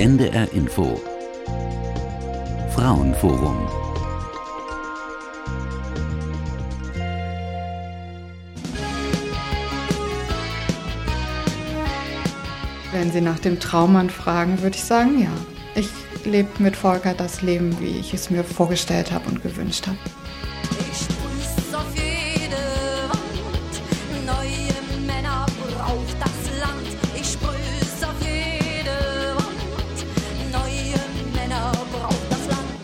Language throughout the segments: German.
NDR Info Frauenforum Wenn Sie nach dem Traummann fragen, würde ich sagen, ja. Ich lebe mit Volker das Leben, wie ich es mir vorgestellt habe und gewünscht habe.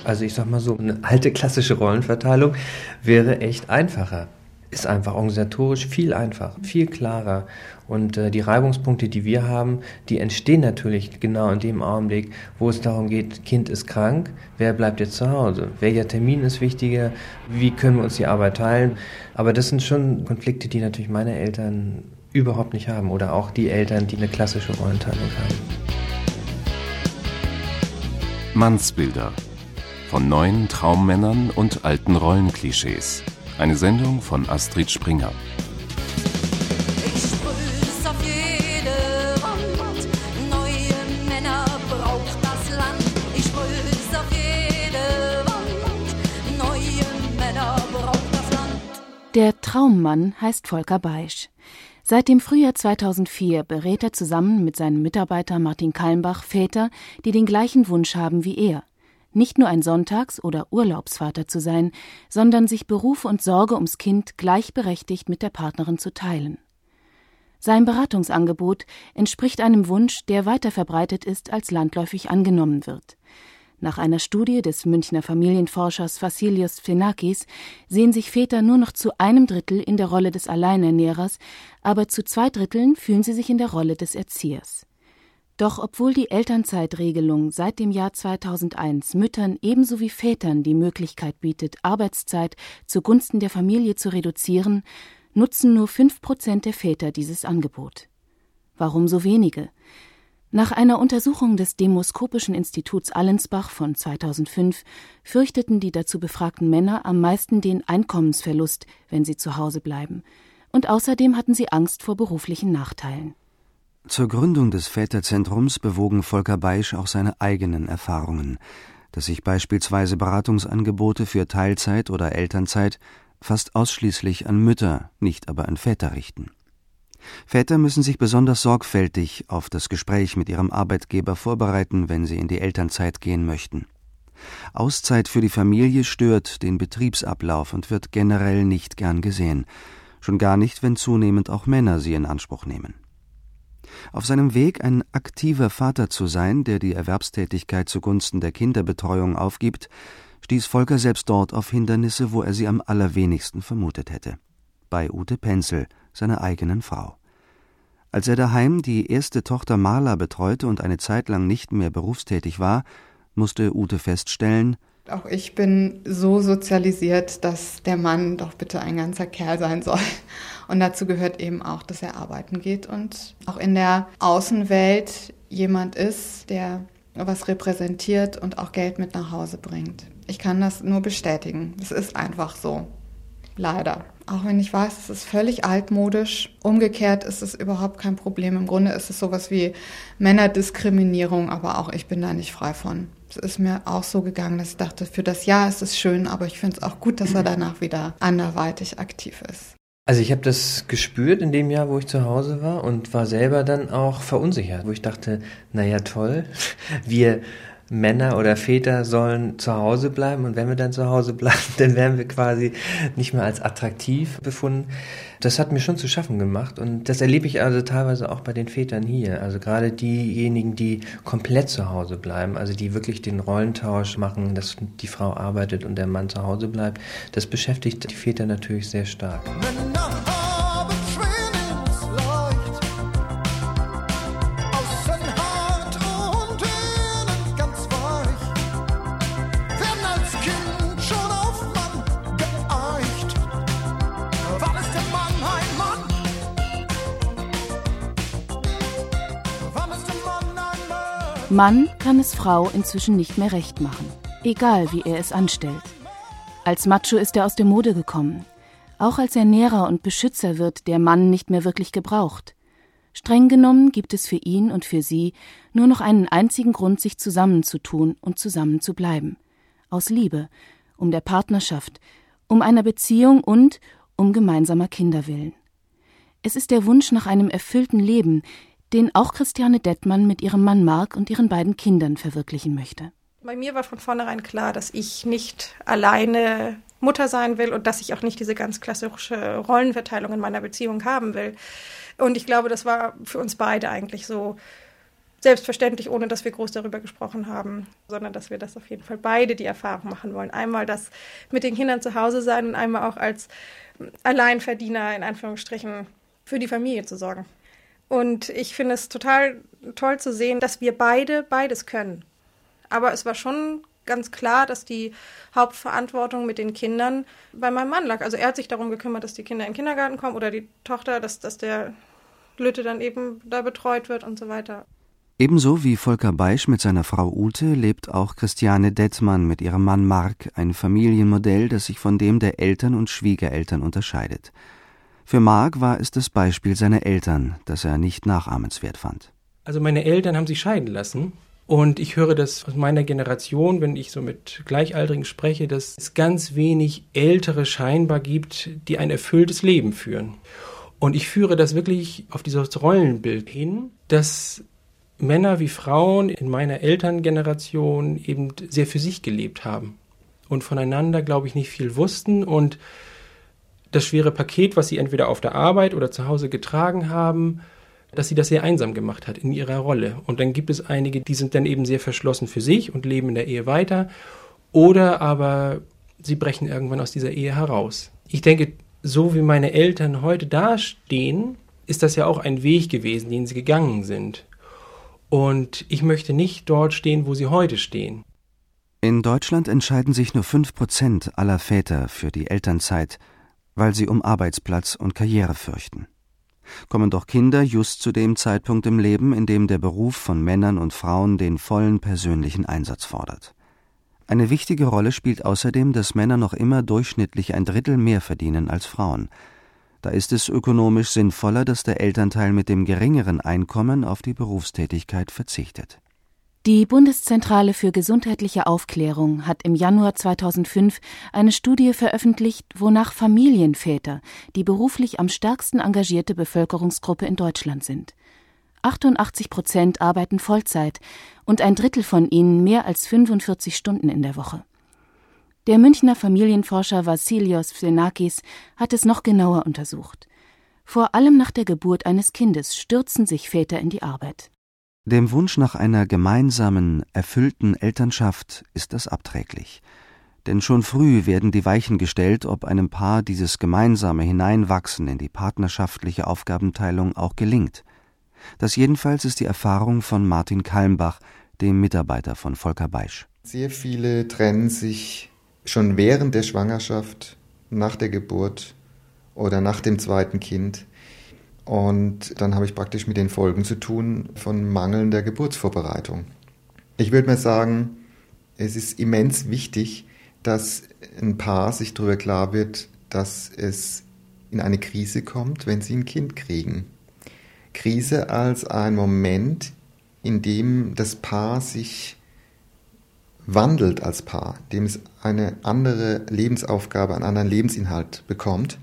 Also ich sag mal so, eine alte klassische Rollenverteilung wäre echt einfacher. Ist einfach organisatorisch viel einfacher, viel klarer. Und äh, die Reibungspunkte, die wir haben, die entstehen natürlich genau in dem Augenblick, wo es darum geht, Kind ist krank, wer bleibt jetzt zu Hause? Welcher Termin ist wichtiger? Wie können wir uns die Arbeit teilen? Aber das sind schon Konflikte, die natürlich meine Eltern überhaupt nicht haben oder auch die Eltern, die eine klassische Rollenteilung haben. Mannsbilder von neuen Traummännern und alten Rollenklischees. Eine Sendung von Astrid Springer. Der Traummann heißt Volker Beisch. Seit dem Frühjahr 2004 berät er zusammen mit seinem Mitarbeiter Martin Kalmbach Väter, die den gleichen Wunsch haben wie er – nicht nur ein Sonntags- oder Urlaubsvater zu sein, sondern sich Beruf und Sorge ums Kind gleichberechtigt mit der Partnerin zu teilen. Sein Beratungsangebot entspricht einem Wunsch, der weiter verbreitet ist, als landläufig angenommen wird. Nach einer Studie des Münchner Familienforschers Vassilios Phenakis sehen sich Väter nur noch zu einem Drittel in der Rolle des Alleinernährers, aber zu zwei Dritteln fühlen sie sich in der Rolle des Erziehers. Doch obwohl die Elternzeitregelung seit dem Jahr 2001 Müttern ebenso wie Vätern die Möglichkeit bietet, Arbeitszeit zugunsten der Familie zu reduzieren, nutzen nur fünf Prozent der Väter dieses Angebot. Warum so wenige? Nach einer Untersuchung des Demoskopischen Instituts Allensbach von 2005 fürchteten die dazu befragten Männer am meisten den Einkommensverlust, wenn sie zu Hause bleiben. Und außerdem hatten sie Angst vor beruflichen Nachteilen. Zur Gründung des Väterzentrums bewogen Volker Beisch auch seine eigenen Erfahrungen, dass sich beispielsweise Beratungsangebote für Teilzeit oder Elternzeit fast ausschließlich an Mütter, nicht aber an Väter richten. Väter müssen sich besonders sorgfältig auf das Gespräch mit ihrem Arbeitgeber vorbereiten, wenn sie in die Elternzeit gehen möchten. Auszeit für die Familie stört den Betriebsablauf und wird generell nicht gern gesehen, schon gar nicht, wenn zunehmend auch Männer sie in Anspruch nehmen. Auf seinem Weg, ein aktiver Vater zu sein, der die Erwerbstätigkeit zugunsten der Kinderbetreuung aufgibt, stieß Volker selbst dort auf Hindernisse, wo er sie am allerwenigsten vermutet hätte. Bei Ute Penzel, seiner eigenen Frau. Als er daheim die erste Tochter Marla betreute und eine Zeit lang nicht mehr berufstätig war, musste Ute feststellen, auch ich bin so sozialisiert, dass der Mann doch bitte ein ganzer Kerl sein soll. Und dazu gehört eben auch, dass er arbeiten geht und auch in der Außenwelt jemand ist, der was repräsentiert und auch Geld mit nach Hause bringt. Ich kann das nur bestätigen. Es ist einfach so. Leider. Auch wenn ich weiß, es ist völlig altmodisch. Umgekehrt ist es überhaupt kein Problem. Im Grunde ist es sowas wie Männerdiskriminierung, aber auch ich bin da nicht frei von. Es ist mir auch so gegangen, dass ich dachte, für das Jahr ist es schön, aber ich finde es auch gut, dass er danach wieder anderweitig aktiv ist. Also ich habe das gespürt in dem Jahr, wo ich zu Hause war und war selber dann auch verunsichert, wo ich dachte, naja toll, wir Männer oder Väter sollen zu Hause bleiben und wenn wir dann zu Hause bleiben, dann werden wir quasi nicht mehr als attraktiv befunden. Das hat mir schon zu schaffen gemacht und das erlebe ich also teilweise auch bei den Vätern hier. Also gerade diejenigen, die komplett zu Hause bleiben, also die wirklich den Rollentausch machen, dass die Frau arbeitet und der Mann zu Hause bleibt, das beschäftigt die Väter natürlich sehr stark. Mann kann es Frau inzwischen nicht mehr recht machen, egal wie er es anstellt. Als Macho ist er aus der Mode gekommen. Auch als Ernährer und Beschützer wird der Mann nicht mehr wirklich gebraucht. Streng genommen gibt es für ihn und für sie nur noch einen einzigen Grund, sich zusammenzutun und zusammenzubleiben. Aus Liebe, um der Partnerschaft, um einer Beziehung und um gemeinsamer Kinder willen. Es ist der Wunsch nach einem erfüllten Leben, den auch Christiane Dettmann mit ihrem Mann Mark und ihren beiden Kindern verwirklichen möchte. Bei mir war von vornherein klar, dass ich nicht alleine Mutter sein will und dass ich auch nicht diese ganz klassische Rollenverteilung in meiner Beziehung haben will. Und ich glaube, das war für uns beide eigentlich so selbstverständlich, ohne dass wir groß darüber gesprochen haben, sondern dass wir das auf jeden Fall beide die Erfahrung machen wollen. Einmal das mit den Kindern zu Hause sein und einmal auch als Alleinverdiener in Anführungsstrichen für die Familie zu sorgen. Und ich finde es total toll zu sehen, dass wir beide beides können. Aber es war schon ganz klar, dass die Hauptverantwortung mit den Kindern bei meinem Mann lag. Also er hat sich darum gekümmert, dass die Kinder in den Kindergarten kommen oder die Tochter, dass, dass der Lütte dann eben da betreut wird und so weiter. Ebenso wie Volker Beisch mit seiner Frau Ute lebt auch Christiane Dettmann mit ihrem Mann Mark ein Familienmodell, das sich von dem der Eltern und Schwiegereltern unterscheidet. Für Mark war es das Beispiel seiner Eltern, das er nicht nachahmenswert fand. Also meine Eltern haben sich scheiden lassen und ich höre das aus meiner Generation, wenn ich so mit Gleichaltrigen spreche, dass es ganz wenig Ältere scheinbar gibt, die ein erfülltes Leben führen. Und ich führe das wirklich auf dieses Rollenbild hin, dass Männer wie Frauen in meiner Elterngeneration eben sehr für sich gelebt haben und voneinander, glaube ich, nicht viel wussten und das schwere Paket, was sie entweder auf der Arbeit oder zu Hause getragen haben, dass sie das sehr einsam gemacht hat in ihrer Rolle. Und dann gibt es einige, die sind dann eben sehr verschlossen für sich und leben in der Ehe weiter. Oder aber sie brechen irgendwann aus dieser Ehe heraus. Ich denke, so wie meine Eltern heute dastehen, ist das ja auch ein Weg gewesen, den sie gegangen sind. Und ich möchte nicht dort stehen, wo sie heute stehen. In Deutschland entscheiden sich nur fünf Prozent aller Väter für die Elternzeit, weil sie um Arbeitsplatz und Karriere fürchten kommen doch Kinder just zu dem Zeitpunkt im Leben, in dem der Beruf von Männern und Frauen den vollen persönlichen Einsatz fordert. Eine wichtige Rolle spielt außerdem, dass Männer noch immer durchschnittlich ein Drittel mehr verdienen als Frauen. Da ist es ökonomisch sinnvoller, dass der Elternteil mit dem geringeren Einkommen auf die Berufstätigkeit verzichtet. Die Bundeszentrale für gesundheitliche Aufklärung hat im Januar 2005 eine Studie veröffentlicht, wonach Familienväter die beruflich am stärksten engagierte Bevölkerungsgruppe in Deutschland sind. 88 Prozent arbeiten Vollzeit und ein Drittel von ihnen mehr als 45 Stunden in der Woche. Der Münchner Familienforscher Vassilios Xenakis hat es noch genauer untersucht. Vor allem nach der Geburt eines Kindes stürzen sich Väter in die Arbeit. Dem Wunsch nach einer gemeinsamen, erfüllten Elternschaft ist das abträglich. Denn schon früh werden die Weichen gestellt, ob einem Paar dieses gemeinsame Hineinwachsen in die partnerschaftliche Aufgabenteilung auch gelingt. Das jedenfalls ist die Erfahrung von Martin Kalmbach, dem Mitarbeiter von Volker Beisch. Sehr viele trennen sich schon während der Schwangerschaft, nach der Geburt oder nach dem zweiten Kind und dann habe ich praktisch mit den Folgen zu tun von mangelnder Geburtsvorbereitung. Ich würde mal sagen, es ist immens wichtig, dass ein Paar sich darüber klar wird, dass es in eine Krise kommt, wenn sie ein Kind kriegen. Krise als ein Moment, in dem das Paar sich wandelt als Paar, dem es eine andere Lebensaufgabe, einen anderen Lebensinhalt bekommt.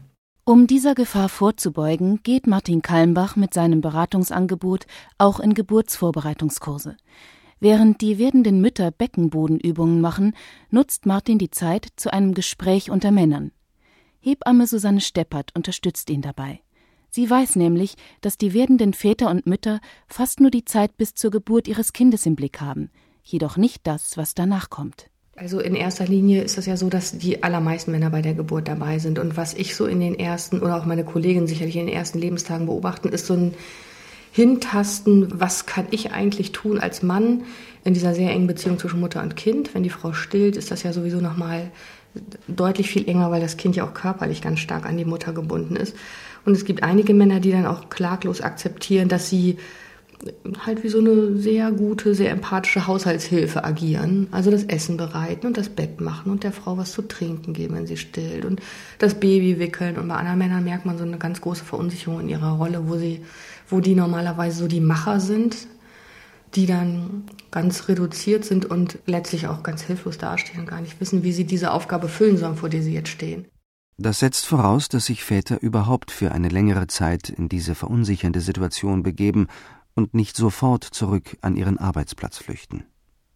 Um dieser Gefahr vorzubeugen, geht Martin Kalmbach mit seinem Beratungsangebot auch in Geburtsvorbereitungskurse. Während die werdenden Mütter Beckenbodenübungen machen, nutzt Martin die Zeit zu einem Gespräch unter Männern. Hebamme Susanne Steppert unterstützt ihn dabei. Sie weiß nämlich, dass die werdenden Väter und Mütter fast nur die Zeit bis zur Geburt ihres Kindes im Blick haben, jedoch nicht das, was danach kommt. Also in erster Linie ist es ja so, dass die allermeisten Männer bei der Geburt dabei sind. Und was ich so in den ersten oder auch meine Kollegin sicherlich in den ersten Lebenstagen beobachten, ist so ein Hintasten, was kann ich eigentlich tun als Mann in dieser sehr engen Beziehung zwischen Mutter und Kind. Wenn die Frau stillt, ist das ja sowieso nochmal deutlich viel enger, weil das Kind ja auch körperlich ganz stark an die Mutter gebunden ist. Und es gibt einige Männer, die dann auch klaglos akzeptieren, dass sie halt wie so eine sehr gute, sehr empathische Haushaltshilfe agieren. Also das Essen bereiten und das Bett machen und der Frau was zu trinken geben, wenn sie stillt und das Baby wickeln. Und bei anderen Männern merkt man so eine ganz große Verunsicherung in ihrer Rolle, wo sie, wo die normalerweise so die Macher sind, die dann ganz reduziert sind und letztlich auch ganz hilflos dastehen und gar nicht wissen, wie sie diese Aufgabe füllen sollen, vor der sie jetzt stehen. Das setzt voraus, dass sich Väter überhaupt für eine längere Zeit in diese verunsichernde Situation begeben und nicht sofort zurück an ihren Arbeitsplatz flüchten.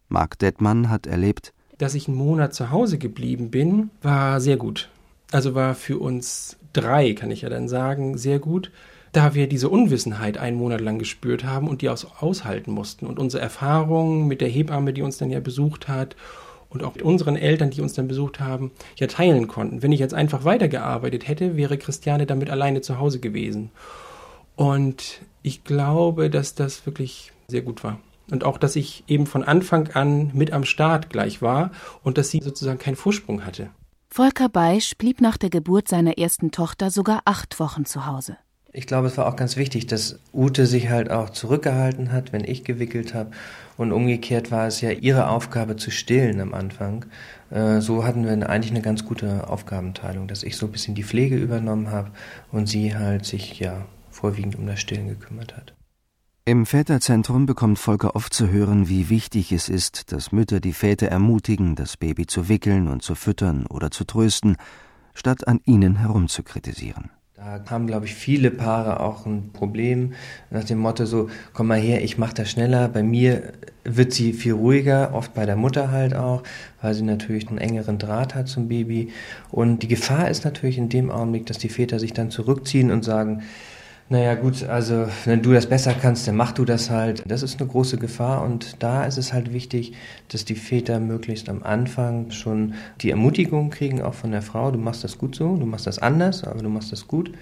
Marc Dettmann hat erlebt, dass ich einen Monat zu Hause geblieben bin, war sehr gut. Also war für uns drei, kann ich ja dann sagen, sehr gut, da wir diese Unwissenheit einen Monat lang gespürt haben und die aus aushalten mussten. Und unsere Erfahrungen mit der Hebamme, die uns dann ja besucht hat und auch mit unseren Eltern, die uns dann besucht haben, ja teilen konnten. Wenn ich jetzt einfach weitergearbeitet hätte, wäre Christiane damit alleine zu Hause gewesen. Und ich glaube, dass das wirklich sehr gut war. Und auch, dass ich eben von Anfang an mit am Start gleich war und dass sie sozusagen keinen Vorsprung hatte. Volker Beisch blieb nach der Geburt seiner ersten Tochter sogar acht Wochen zu Hause. Ich glaube, es war auch ganz wichtig, dass Ute sich halt auch zurückgehalten hat, wenn ich gewickelt habe. Und umgekehrt war es ja ihre Aufgabe zu stillen am Anfang. Äh, so hatten wir eigentlich eine ganz gute Aufgabenteilung, dass ich so ein bisschen die Pflege übernommen habe und sie halt sich ja vorwiegend um das Stillen gekümmert hat. Im Väterzentrum bekommt Volker oft zu hören, wie wichtig es ist, dass Mütter die Väter ermutigen, das Baby zu wickeln und zu füttern oder zu trösten, statt an ihnen herumzukritisieren. Da haben, glaube ich, viele Paare auch ein Problem nach dem Motto so, komm mal her, ich mach das schneller. Bei mir wird sie viel ruhiger, oft bei der Mutter halt auch, weil sie natürlich einen engeren Draht hat zum Baby. Und die Gefahr ist natürlich in dem Augenblick, dass die Väter sich dann zurückziehen und sagen, naja gut, also wenn du das besser kannst, dann mach du das halt. Das ist eine große Gefahr und da ist es halt wichtig, dass die Väter möglichst am Anfang schon die Ermutigung kriegen, auch von der Frau, du machst das gut so, du machst das anders, aber du machst das gut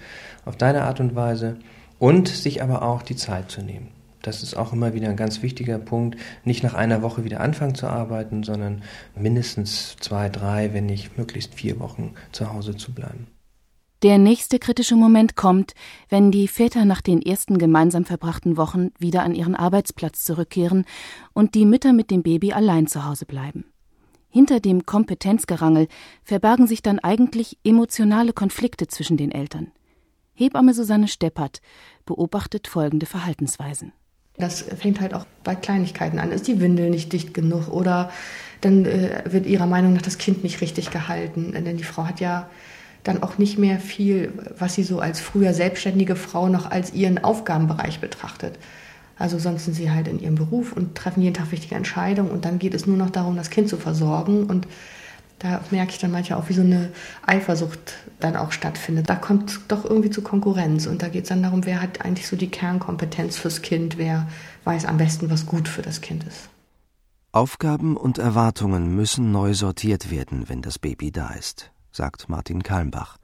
auf deine Art und Weise und sich aber auch die Zeit zu nehmen. Das ist auch immer wieder ein ganz wichtiger Punkt, nicht nach einer Woche wieder anfangen zu arbeiten, sondern mindestens zwei, drei, wenn nicht möglichst vier Wochen zu Hause zu bleiben. Der nächste kritische Moment kommt, wenn die Väter nach den ersten gemeinsam verbrachten Wochen wieder an ihren Arbeitsplatz zurückkehren und die Mütter mit dem Baby allein zu Hause bleiben. Hinter dem Kompetenzgerangel verbergen sich dann eigentlich emotionale Konflikte zwischen den Eltern. Hebamme Susanne Steppert beobachtet folgende Verhaltensweisen. Das fängt halt auch bei Kleinigkeiten an. Ist die Windel nicht dicht genug oder dann äh, wird ihrer Meinung nach das Kind nicht richtig gehalten. Denn die Frau hat ja dann auch nicht mehr viel, was sie so als früher selbstständige Frau noch als ihren Aufgabenbereich betrachtet. Also sonst sind sie halt in ihrem Beruf und treffen jeden Tag wichtige Entscheidungen und dann geht es nur noch darum, das Kind zu versorgen und da merke ich dann manchmal auch, wie so eine Eifersucht dann auch stattfindet. Da kommt es doch irgendwie zu Konkurrenz und da geht es dann darum, wer hat eigentlich so die Kernkompetenz fürs Kind, wer weiß am besten, was gut für das Kind ist. Aufgaben und Erwartungen müssen neu sortiert werden, wenn das Baby da ist sagt Martin Kalmbach.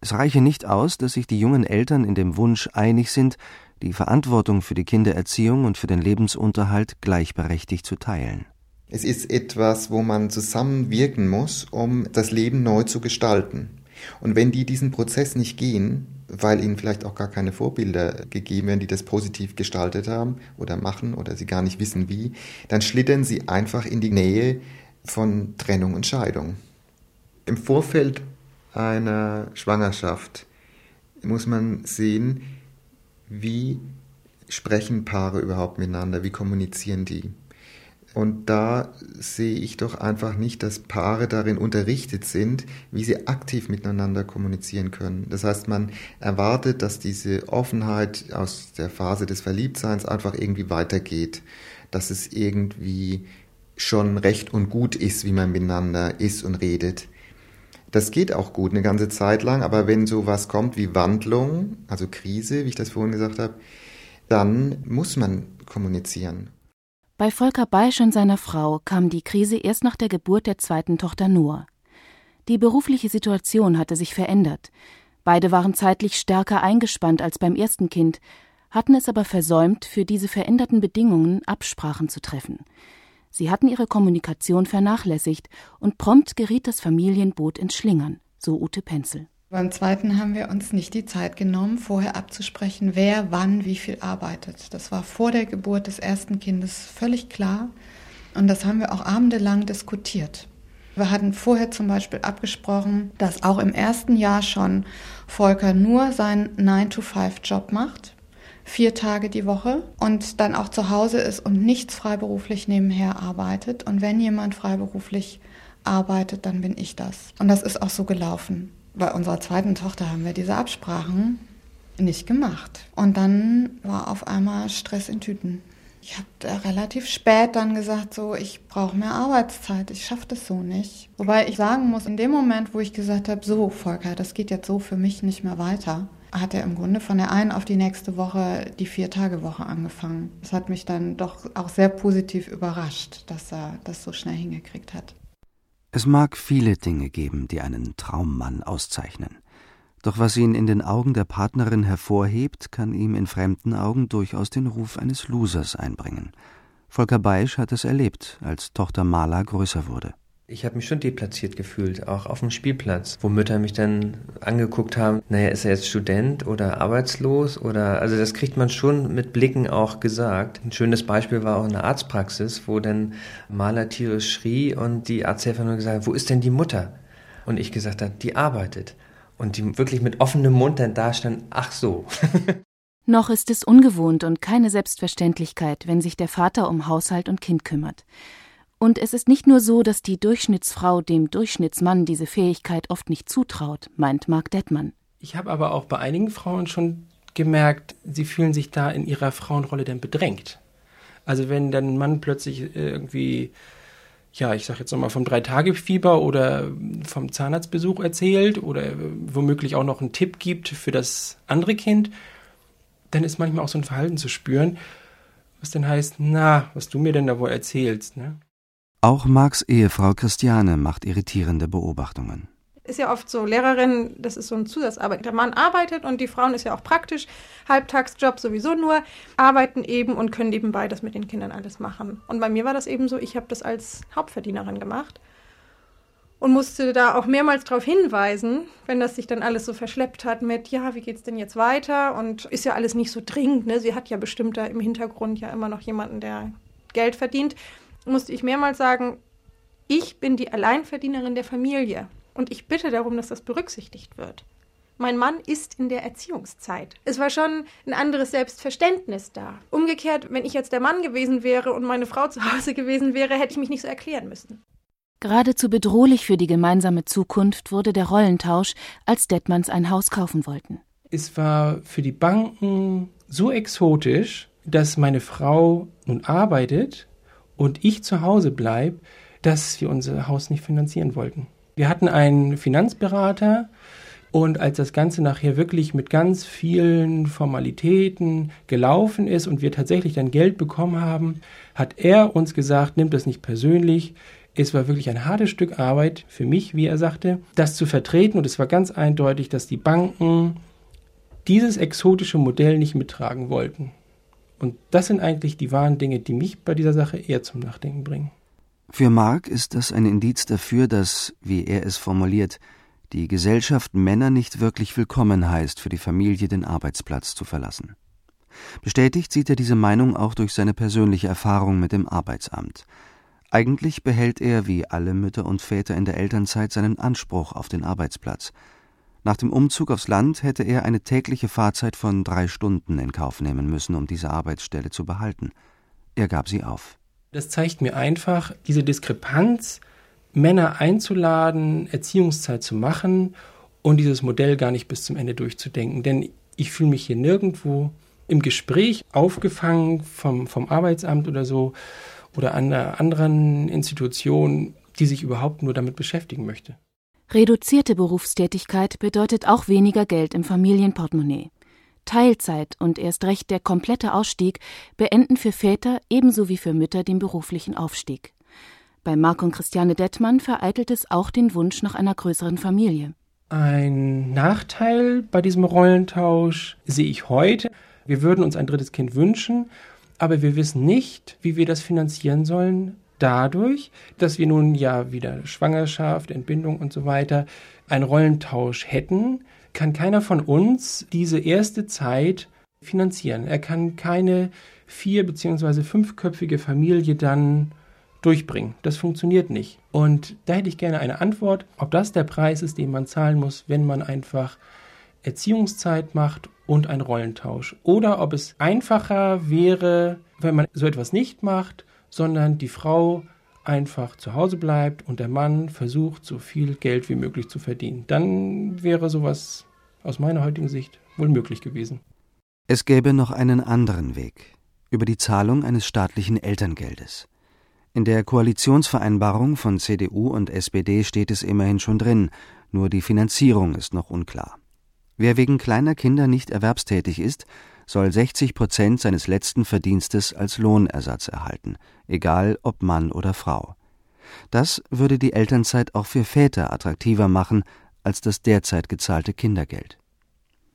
Es reiche nicht aus, dass sich die jungen Eltern in dem Wunsch einig sind, die Verantwortung für die Kindererziehung und für den Lebensunterhalt gleichberechtigt zu teilen. Es ist etwas, wo man zusammenwirken muss, um das Leben neu zu gestalten. Und wenn die diesen Prozess nicht gehen, weil ihnen vielleicht auch gar keine Vorbilder gegeben werden, die das positiv gestaltet haben oder machen oder sie gar nicht wissen wie, dann schlittern sie einfach in die Nähe von Trennung und Scheidung. Im Vorfeld einer Schwangerschaft muss man sehen, wie sprechen Paare überhaupt miteinander, wie kommunizieren die. Und da sehe ich doch einfach nicht, dass Paare darin unterrichtet sind, wie sie aktiv miteinander kommunizieren können. Das heißt, man erwartet, dass diese Offenheit aus der Phase des Verliebtseins einfach irgendwie weitergeht, dass es irgendwie schon recht und gut ist, wie man miteinander ist und redet. Das geht auch gut eine ganze Zeit lang, aber wenn sowas kommt wie Wandlung, also Krise, wie ich das vorhin gesagt habe, dann muss man kommunizieren. Bei Volker Beisch und seiner Frau kam die Krise erst nach der Geburt der zweiten Tochter Noah. Die berufliche Situation hatte sich verändert. Beide waren zeitlich stärker eingespannt als beim ersten Kind, hatten es aber versäumt, für diese veränderten Bedingungen Absprachen zu treffen. Sie hatten ihre Kommunikation vernachlässigt und prompt geriet das Familienboot ins Schlingern, so Ute Penzel. Beim zweiten haben wir uns nicht die Zeit genommen, vorher abzusprechen, wer wann wie viel arbeitet. Das war vor der Geburt des ersten Kindes völlig klar und das haben wir auch abendelang diskutiert. Wir hatten vorher zum Beispiel abgesprochen, dass auch im ersten Jahr schon Volker nur seinen 9-to-5-Job macht, vier Tage die Woche und dann auch zu Hause ist und nichts freiberuflich nebenher arbeitet. Und wenn jemand freiberuflich arbeitet, dann bin ich das. Und das ist auch so gelaufen. Bei unserer zweiten Tochter haben wir diese Absprachen nicht gemacht. Und dann war auf einmal Stress in Tüten. Ich habe relativ spät dann gesagt, so, ich brauche mehr Arbeitszeit, ich schaffe das so nicht. Wobei ich sagen muss, in dem Moment, wo ich gesagt habe, so, Volker, das geht jetzt so für mich nicht mehr weiter, hat er im Grunde von der einen auf die nächste Woche die Vier-Tage-Woche angefangen. Das hat mich dann doch auch sehr positiv überrascht, dass er das so schnell hingekriegt hat. Es mag viele Dinge geben, die einen Traummann auszeichnen. Doch was ihn in den Augen der Partnerin hervorhebt, kann ihm in fremden Augen durchaus den Ruf eines Losers einbringen. Volker Beisch hat es erlebt, als Tochter Mala größer wurde. Ich habe mich schon deplatziert gefühlt, auch auf dem Spielplatz, wo Mütter mich dann angeguckt haben, naja, ist er jetzt Student oder arbeitslos oder, also das kriegt man schon mit Blicken auch gesagt. Ein schönes Beispiel war auch eine Arztpraxis, wo dann Maler tierisch schrie und die Arzthelfer nur gesagt hat, wo ist denn die Mutter? Und ich gesagt habe, die arbeitet und die wirklich mit offenem Mund dann da stand, ach so. Noch ist es ungewohnt und keine Selbstverständlichkeit, wenn sich der Vater um Haushalt und Kind kümmert. Und es ist nicht nur so, dass die Durchschnittsfrau dem Durchschnittsmann diese Fähigkeit oft nicht zutraut, meint Marc Dettmann. Ich habe aber auch bei einigen Frauen schon gemerkt, sie fühlen sich da in ihrer Frauenrolle dann bedrängt. Also wenn dann ein Mann plötzlich irgendwie ja, ich sag jetzt nochmal vom Drei-Tage-Fieber oder vom Zahnarztbesuch erzählt oder womöglich auch noch einen Tipp gibt für das andere Kind, dann ist manchmal auch so ein Verhalten zu spüren, was dann heißt, na, was du mir denn da wohl erzählst, ne? Auch Marks Ehefrau Christiane macht irritierende Beobachtungen ist ja oft so, Lehrerin, das ist so ein Zusatzarbeit. Der Mann arbeitet und die Frauen ist ja auch praktisch, Halbtagsjob sowieso nur, arbeiten eben und können nebenbei das mit den Kindern alles machen. Und bei mir war das eben so, ich habe das als Hauptverdienerin gemacht und musste da auch mehrmals darauf hinweisen, wenn das sich dann alles so verschleppt hat mit, ja, wie geht's denn jetzt weiter? Und ist ja alles nicht so dringend, ne? Sie hat ja bestimmt da im Hintergrund ja immer noch jemanden, der Geld verdient. Musste ich mehrmals sagen, ich bin die Alleinverdienerin der Familie. Und ich bitte darum, dass das berücksichtigt wird. Mein Mann ist in der Erziehungszeit. Es war schon ein anderes Selbstverständnis da. Umgekehrt, wenn ich jetzt der Mann gewesen wäre und meine Frau zu Hause gewesen wäre, hätte ich mich nicht so erklären müssen. Geradezu bedrohlich für die gemeinsame Zukunft wurde der Rollentausch, als Detmanns ein Haus kaufen wollten. Es war für die Banken so exotisch, dass meine Frau nun arbeitet und ich zu Hause bleibe, dass wir unser Haus nicht finanzieren wollten. Wir hatten einen Finanzberater und als das Ganze nachher wirklich mit ganz vielen Formalitäten gelaufen ist und wir tatsächlich dann Geld bekommen haben, hat er uns gesagt, nimmt das nicht persönlich. Es war wirklich ein hartes Stück Arbeit für mich, wie er sagte, das zu vertreten. Und es war ganz eindeutig, dass die Banken dieses exotische Modell nicht mittragen wollten. Und das sind eigentlich die wahren Dinge, die mich bei dieser Sache eher zum Nachdenken bringen. Für Mark ist das ein Indiz dafür, dass, wie er es formuliert, die Gesellschaft Männer nicht wirklich willkommen heißt, für die Familie den Arbeitsplatz zu verlassen. Bestätigt sieht er diese Meinung auch durch seine persönliche Erfahrung mit dem Arbeitsamt. Eigentlich behält er, wie alle Mütter und Väter in der Elternzeit, seinen Anspruch auf den Arbeitsplatz. Nach dem Umzug aufs Land hätte er eine tägliche Fahrzeit von drei Stunden in Kauf nehmen müssen, um diese Arbeitsstelle zu behalten. Er gab sie auf. Das zeigt mir einfach diese Diskrepanz, Männer einzuladen, Erziehungszeit zu machen und dieses Modell gar nicht bis zum Ende durchzudenken. Denn ich fühle mich hier nirgendwo im Gespräch aufgefangen vom, vom Arbeitsamt oder so oder einer anderen Institution, die sich überhaupt nur damit beschäftigen möchte. Reduzierte Berufstätigkeit bedeutet auch weniger Geld im Familienportemonnaie. Teilzeit und erst recht der komplette Ausstieg beenden für Väter ebenso wie für Mütter den beruflichen Aufstieg. Bei Marc und Christiane Dettmann vereitelt es auch den Wunsch nach einer größeren Familie. Ein Nachteil bei diesem Rollentausch sehe ich heute. Wir würden uns ein drittes Kind wünschen, aber wir wissen nicht, wie wir das finanzieren sollen, dadurch, dass wir nun ja wieder Schwangerschaft, Entbindung und so weiter einen Rollentausch hätten, kann keiner von uns diese erste Zeit finanzieren. Er kann keine vier- bzw. fünfköpfige Familie dann durchbringen. Das funktioniert nicht. Und da hätte ich gerne eine Antwort, ob das der Preis ist, den man zahlen muss, wenn man einfach Erziehungszeit macht und einen Rollentausch. Oder ob es einfacher wäre, wenn man so etwas nicht macht, sondern die Frau einfach zu Hause bleibt und der Mann versucht, so viel Geld wie möglich zu verdienen. Dann wäre sowas aus meiner heutigen Sicht wohl möglich gewesen. Es gäbe noch einen anderen Weg über die Zahlung eines staatlichen Elterngeldes. In der Koalitionsvereinbarung von CDU und SPD steht es immerhin schon drin, nur die Finanzierung ist noch unklar. Wer wegen kleiner Kinder nicht erwerbstätig ist, soll 60 Prozent seines letzten Verdienstes als Lohnersatz erhalten, egal ob Mann oder Frau. Das würde die Elternzeit auch für Väter attraktiver machen als das derzeit gezahlte Kindergeld.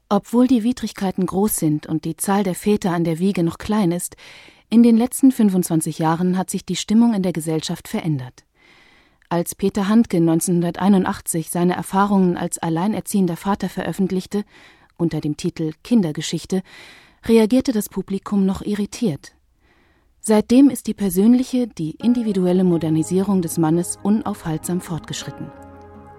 Obwohl die Widrigkeiten groß sind und die Zahl der Väter an der Wiege noch klein ist, in den letzten 25 Jahren hat sich die Stimmung in der Gesellschaft verändert. Als Peter Handke 1981 seine Erfahrungen als alleinerziehender Vater veröffentlichte, unter dem Titel Kindergeschichte, reagierte das Publikum noch irritiert. Seitdem ist die persönliche, die individuelle Modernisierung des Mannes unaufhaltsam fortgeschritten.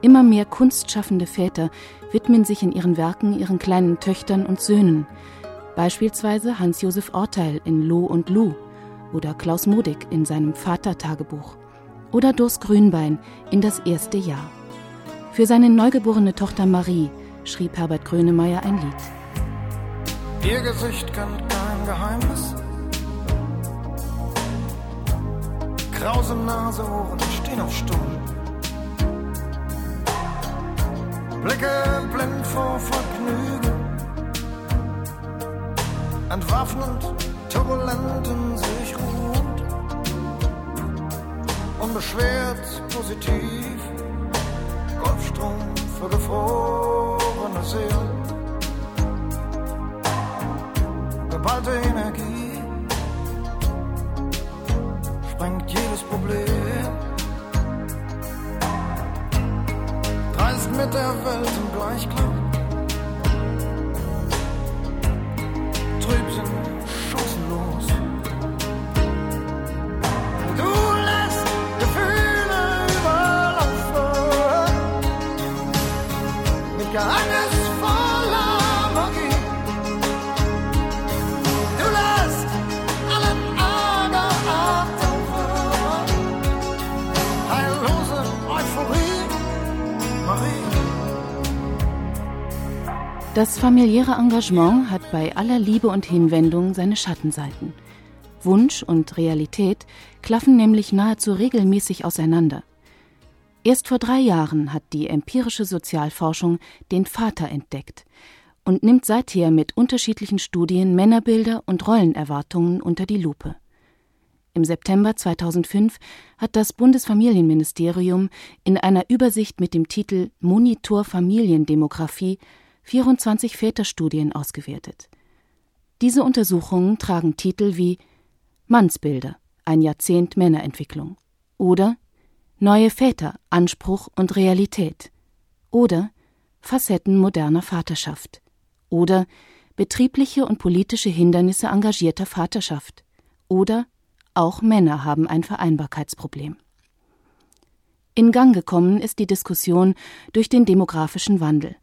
Immer mehr kunstschaffende Väter widmen sich in ihren Werken ihren kleinen Töchtern und Söhnen, beispielsweise Hans-Josef Orteil in Lo und Lu oder Klaus Modig in seinem Vatertagebuch oder Durs Grünbein in das erste Jahr. Für seine neugeborene Tochter Marie schrieb Herbert Grönemeyer ein Lied. Ihr Gesicht kennt kein Geheimnis. Krause Nase, Ohren stehen auf Stuhl. Blicke blind vor Vergnügen. Entwaffnend, turbulent in sich ruht. Unbeschwert, positiv. Golfstrom für Seelen. Geballte Energie sprengt jedes Problem. Reist mit der Welt im Gleichklang. Trübsinn, chancenlos. Du lässt Das familiäre Engagement hat bei aller Liebe und Hinwendung seine Schattenseiten. Wunsch und Realität klaffen nämlich nahezu regelmäßig auseinander. Erst vor drei Jahren hat die empirische Sozialforschung den Vater entdeckt und nimmt seither mit unterschiedlichen Studien Männerbilder und Rollenerwartungen unter die Lupe. Im September 2005 hat das Bundesfamilienministerium in einer Übersicht mit dem Titel Monitor Familiendemografie 24 Väterstudien ausgewertet. Diese Untersuchungen tragen Titel wie Mannsbilder, ein Jahrzehnt Männerentwicklung oder Neue Väter, Anspruch und Realität oder Facetten moderner Vaterschaft oder betriebliche und politische Hindernisse engagierter Vaterschaft oder auch Männer haben ein Vereinbarkeitsproblem. In Gang gekommen ist die Diskussion durch den demografischen Wandel.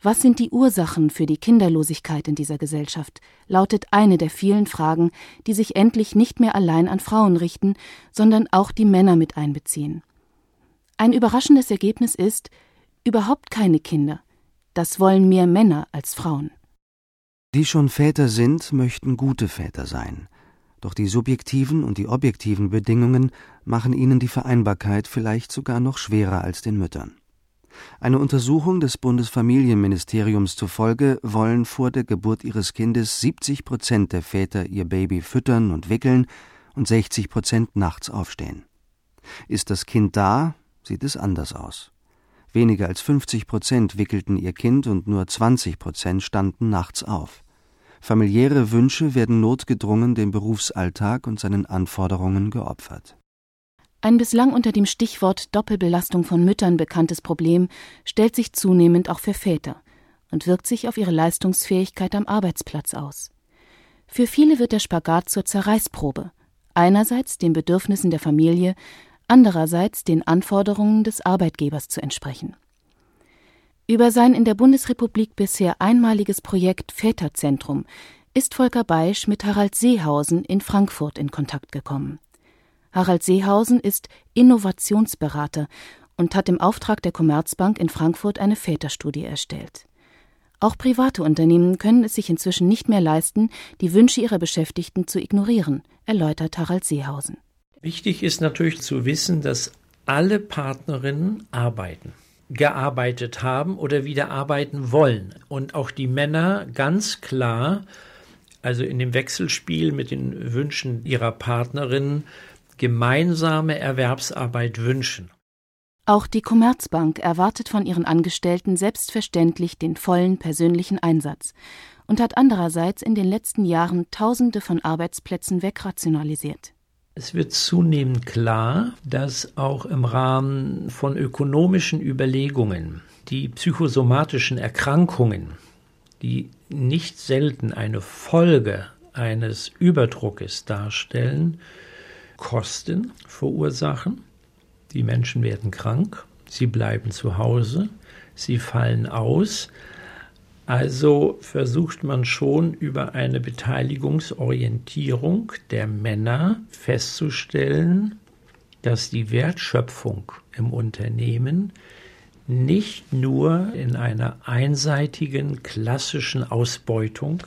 Was sind die Ursachen für die Kinderlosigkeit in dieser Gesellschaft? lautet eine der vielen Fragen, die sich endlich nicht mehr allein an Frauen richten, sondern auch die Männer mit einbeziehen. Ein überraschendes Ergebnis ist überhaupt keine Kinder. Das wollen mehr Männer als Frauen. Die schon Väter sind, möchten gute Väter sein. Doch die subjektiven und die objektiven Bedingungen machen ihnen die Vereinbarkeit vielleicht sogar noch schwerer als den Müttern. Eine Untersuchung des Bundesfamilienministeriums zufolge wollen vor der Geburt ihres Kindes 70 Prozent der Väter ihr Baby füttern und wickeln und 60 Prozent nachts aufstehen. Ist das Kind da, sieht es anders aus. Weniger als 50 Prozent wickelten ihr Kind und nur 20 Prozent standen nachts auf. Familiäre Wünsche werden notgedrungen dem Berufsalltag und seinen Anforderungen geopfert. Ein bislang unter dem Stichwort Doppelbelastung von Müttern bekanntes Problem stellt sich zunehmend auch für Väter und wirkt sich auf ihre Leistungsfähigkeit am Arbeitsplatz aus. Für viele wird der Spagat zur Zerreißprobe, einerseits den Bedürfnissen der Familie, andererseits den Anforderungen des Arbeitgebers zu entsprechen. Über sein in der Bundesrepublik bisher einmaliges Projekt Väterzentrum ist Volker Beisch mit Harald Seehausen in Frankfurt in Kontakt gekommen. Harald Seehausen ist Innovationsberater und hat im Auftrag der Commerzbank in Frankfurt eine Väterstudie erstellt. Auch private Unternehmen können es sich inzwischen nicht mehr leisten, die Wünsche ihrer Beschäftigten zu ignorieren, erläutert Harald Seehausen. Wichtig ist natürlich zu wissen, dass alle Partnerinnen arbeiten, gearbeitet haben oder wieder arbeiten wollen. Und auch die Männer ganz klar, also in dem Wechselspiel mit den Wünschen ihrer Partnerinnen, gemeinsame Erwerbsarbeit wünschen. Auch die Commerzbank erwartet von ihren Angestellten selbstverständlich den vollen persönlichen Einsatz und hat andererseits in den letzten Jahren Tausende von Arbeitsplätzen wegrationalisiert. Es wird zunehmend klar, dass auch im Rahmen von ökonomischen Überlegungen die psychosomatischen Erkrankungen, die nicht selten eine Folge eines Überdruckes darstellen, Kosten verursachen. Die Menschen werden krank, sie bleiben zu Hause, sie fallen aus. Also versucht man schon über eine Beteiligungsorientierung der Männer festzustellen, dass die Wertschöpfung im Unternehmen nicht nur in einer einseitigen klassischen Ausbeutung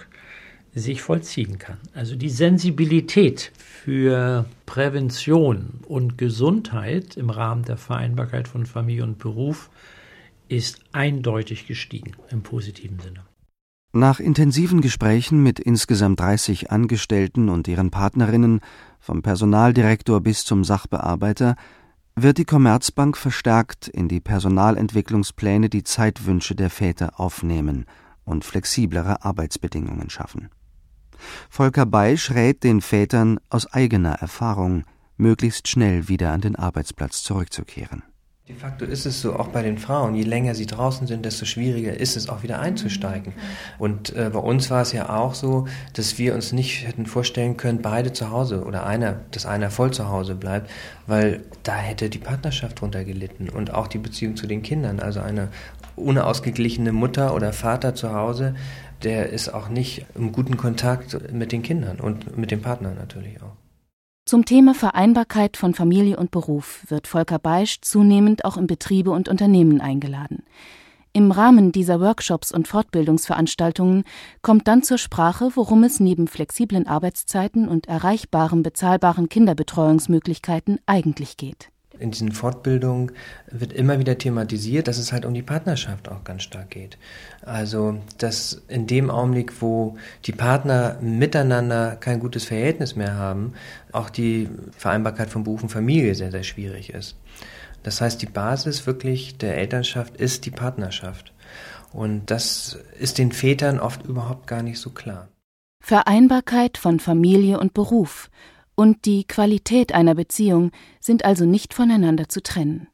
sich vollziehen kann. Also die Sensibilität für Prävention und Gesundheit im Rahmen der Vereinbarkeit von Familie und Beruf ist eindeutig gestiegen im positiven Sinne. Nach intensiven Gesprächen mit insgesamt 30 Angestellten und ihren Partnerinnen, vom Personaldirektor bis zum Sachbearbeiter, wird die Commerzbank verstärkt in die Personalentwicklungspläne die Zeitwünsche der Väter aufnehmen und flexiblere Arbeitsbedingungen schaffen. Volker Beisch rät den Vätern aus eigener Erfahrung, möglichst schnell wieder an den Arbeitsplatz zurückzukehren. De facto ist es so, auch bei den Frauen, je länger sie draußen sind, desto schwieriger ist es auch wieder einzusteigen. Und äh, bei uns war es ja auch so, dass wir uns nicht hätten vorstellen können, beide zu Hause oder einer, dass einer voll zu Hause bleibt, weil da hätte die Partnerschaft drunter gelitten und auch die Beziehung zu den Kindern. Also eine unausgeglichene Mutter oder Vater zu Hause der ist auch nicht im guten Kontakt mit den Kindern und mit dem Partner natürlich auch. Zum Thema Vereinbarkeit von Familie und Beruf wird Volker Beisch zunehmend auch in Betriebe und Unternehmen eingeladen. Im Rahmen dieser Workshops und Fortbildungsveranstaltungen kommt dann zur Sprache, worum es neben flexiblen Arbeitszeiten und erreichbaren bezahlbaren Kinderbetreuungsmöglichkeiten eigentlich geht in diesen Fortbildungen wird immer wieder thematisiert, dass es halt um die Partnerschaft auch ganz stark geht. Also, dass in dem Augenblick, wo die Partner miteinander kein gutes Verhältnis mehr haben, auch die Vereinbarkeit von Beruf und Familie sehr, sehr schwierig ist. Das heißt, die Basis wirklich der Elternschaft ist die Partnerschaft. Und das ist den Vätern oft überhaupt gar nicht so klar. Vereinbarkeit von Familie und Beruf und die Qualität einer Beziehung sind also nicht voneinander zu trennen.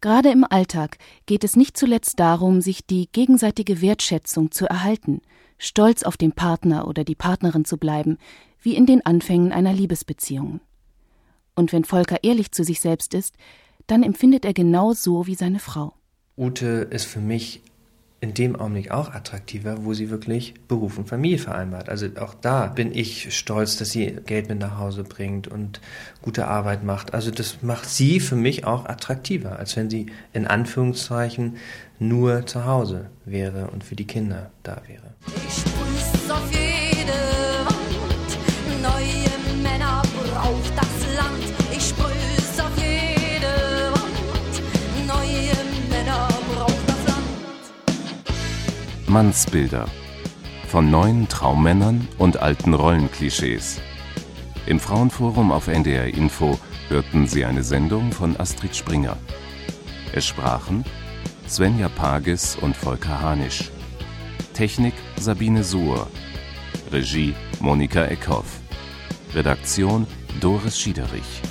Gerade im Alltag geht es nicht zuletzt darum, sich die gegenseitige Wertschätzung zu erhalten, stolz auf den Partner oder die Partnerin zu bleiben, wie in den Anfängen einer Liebesbeziehung. Und wenn Volker ehrlich zu sich selbst ist, dann empfindet er genau so wie seine Frau. Ute ist für mich in dem Augenblick auch attraktiver, wo sie wirklich Beruf und Familie vereinbart. Also auch da bin ich stolz, dass sie Geld mit nach Hause bringt und gute Arbeit macht. Also das macht sie für mich auch attraktiver, als wenn sie in Anführungszeichen nur zu Hause wäre und für die Kinder da wäre. Ich auf jede Mannsbilder von neuen Traummännern und alten Rollenklischees. Im Frauenforum auf NDR Info hörten Sie eine Sendung von Astrid Springer. Es sprachen Svenja Pagis und Volker Hanisch. Technik Sabine Suhr. Regie Monika Eckhoff. Redaktion Doris Schiederich.